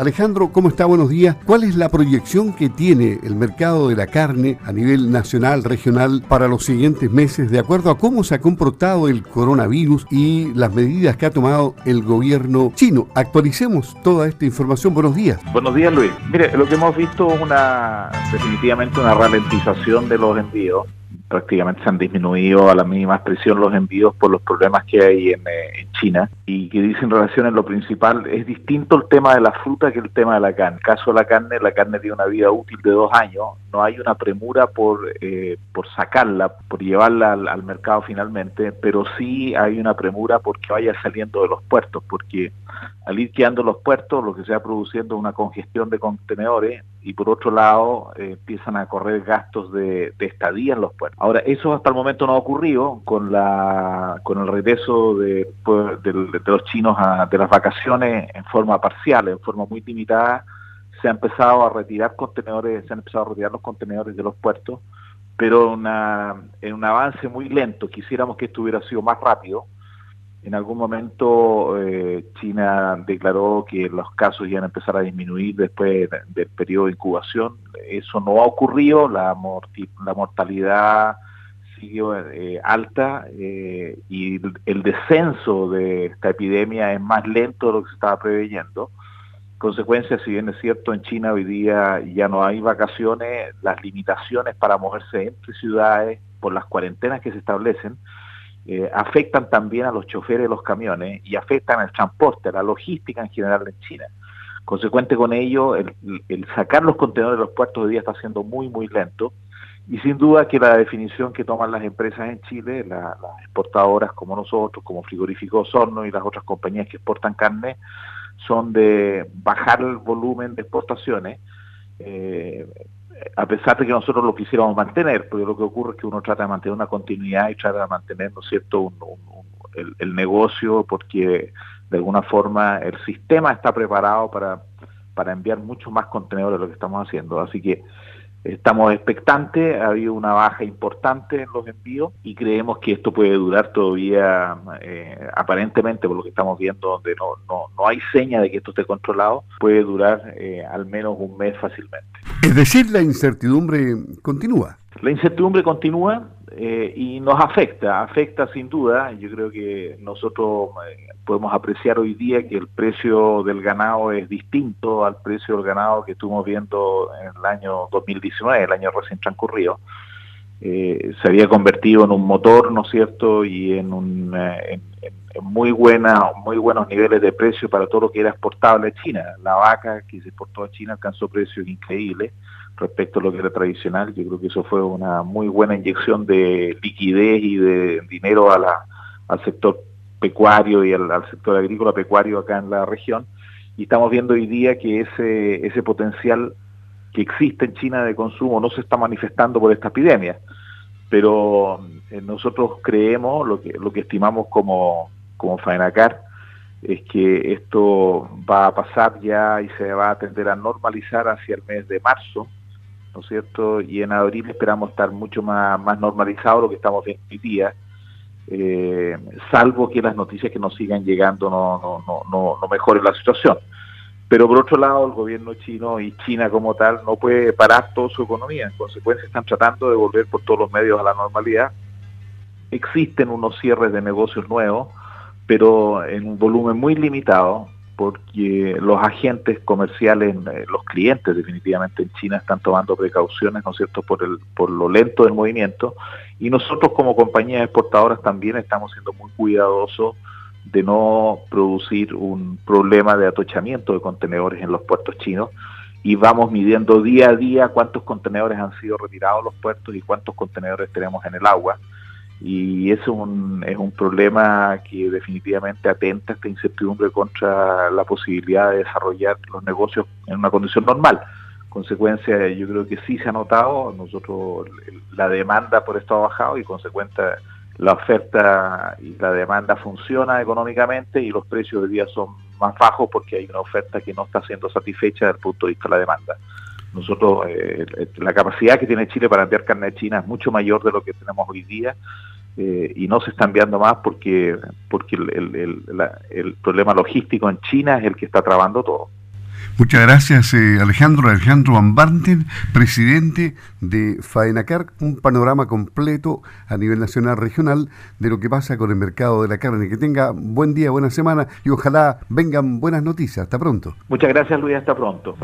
Alejandro, ¿cómo está? Buenos días. ¿Cuál es la proyección que tiene el mercado de la carne a nivel nacional, regional, para los siguientes meses, de acuerdo a cómo se ha comportado el coronavirus y las medidas que ha tomado el gobierno chino? Actualicemos toda esta información. Buenos días. Buenos días, Luis. Mire, lo que hemos visto es una, definitivamente una ralentización de los envíos prácticamente se han disminuido a la mínima expresión los envíos por los problemas que hay en, eh, China y que dicen relación en lo principal, es distinto el tema de la fruta que el tema de la carne. En caso de la carne, la carne tiene una vida útil de dos años, no hay una premura por, eh, por sacarla, por llevarla al, mercado finalmente, pero sí hay una premura porque vaya saliendo de los puertos, porque al ir quedando los puertos, lo que se produciendo es una congestión de contenedores y por otro lado eh, empiezan a correr gastos de, estadía en los puertos. Ahora, eso hasta el momento no ha ocurrido con la con el regreso de, pues, de, los chinos a, de las vacaciones en forma parcial, en forma muy limitada, se ha empezado a retirar contenedores, se han empezado a retirar los contenedores de los puertos, pero una, en un avance muy lento. Quisiéramos que esto hubiera sido más rápido, en algún momento eh, China declaró que los casos iban a empezar a disminuir después del periodo de incubación. Eso no ha ocurrido, la, la mortalidad siguió eh, alta eh, y el descenso de esta epidemia es más lento de lo que se estaba preveyendo. Consecuencia, si bien es cierto, en China hoy día ya no hay vacaciones, las limitaciones para moverse entre ciudades por las cuarentenas que se establecen, eh, afectan también a los choferes de los camiones y afectan al transporte, a la logística en general en China. Consecuente con ello, el, sacar los contenedores de los puertos de día está siendo muy, muy lento. Y sin duda que la definición que toman las empresas en Chile, las exportadoras como nosotros, como Frigoríficos Horno y las otras compañías que exportan carne, son de bajar el volumen de exportaciones, eh, a pesar de que nosotros lo quisiéramos mantener, porque lo que ocurre es que uno trata de mantener una continuidad y trata de mantener, ¿no es cierto?, el, negocio, porque de alguna forma el sistema está preparado para, para enviar mucho más contenido de lo que estamos haciendo. Así que Estamos expectantes, ha habido una baja importante en los envíos y creemos que esto puede durar todavía, eh, aparentemente por lo que estamos viendo, donde no, no, no hay seña de que esto esté controlado, puede durar eh, al menos un mes fácilmente. Es decir, la incertidumbre continúa. La incertidumbre continúa, eh, y nos afecta, afecta sin duda. Yo creo que nosotros eh, podemos apreciar hoy día que el precio del ganado es distinto al precio del ganado que estuvimos viendo en el año 2019, el año recién transcurrido. Eh, se había convertido en un motor, ¿no es cierto?, y en, un, en, muy, buena, muy buenos niveles de precio para todo lo que era exportable a China. La vaca que se exportó a China alcanzó precios increíbles respecto a lo que era tradicional. Yo creo que eso fue una muy buena inyección de liquidez y de dinero a la, al sector pecuario y al, sector agrícola pecuario acá en la región. Y estamos viendo hoy día que ese, ese potencial que existe en China de consumo no se está manifestando por esta epidemia. Pero eh, nosotros creemos, lo que, lo que estimamos como, como FAENACAR, es que esto va a pasar ya y se va a tender a normalizar hacia el mes de marzo, ¿no es cierto? Y en abril esperamos estar mucho más, más normalizado lo que estamos viendo hoy día, eh, salvo que las noticias que nos sigan llegando no, no, no, no, no mejoren la situación. Pero por otro lado, el gobierno chino y China como tal no puede parar toda su economía. En consecuencia, están tratando de volver por todos los medios a la normalidad. Existen unos cierres de negocios nuevos, pero en un volumen muy limitado porque los agentes comerciales, eh, los clientes definitivamente en China están tomando precauciones, ¿no es cierto?, por, el, por lo lento del movimiento y nosotros como compañías exportadoras también estamos siendo muy cuidadosos de no producir un problema de atochamiento de contenedores en los puertos chinos y vamos midiendo día a día cuántos contenedores han sido retirados de los puertos y cuántos contenedores tenemos en el agua y es un, es un problema que definitivamente atenta esta incertidumbre contra la posibilidad de desarrollar los negocios en una condición normal. Consecuencia, yo creo que sí se ha notado, nosotros la demanda por esto ha bajado y consecuente la oferta y la demanda funciona económicamente y los precios de día son más bajos porque hay una oferta que no está siendo satisfecha desde el punto de vista de la demanda. Nosotros, eh, la capacidad que tiene Chile para enviar carne de China es mucho mayor de lo que tenemos hoy día eh, y no se está enviando más porque, porque el, el, problema logístico en China es el que está trabando todo. Muchas gracias, eh, Alejandro. Alejandro Van Barten, presidente de FAENACAR, un panorama completo a nivel nacional, regional, de lo que pasa con el mercado de la carne. Que tenga buen día, buena semana y ojalá vengan buenas noticias. Hasta pronto. Muchas gracias, Luis. Hasta pronto.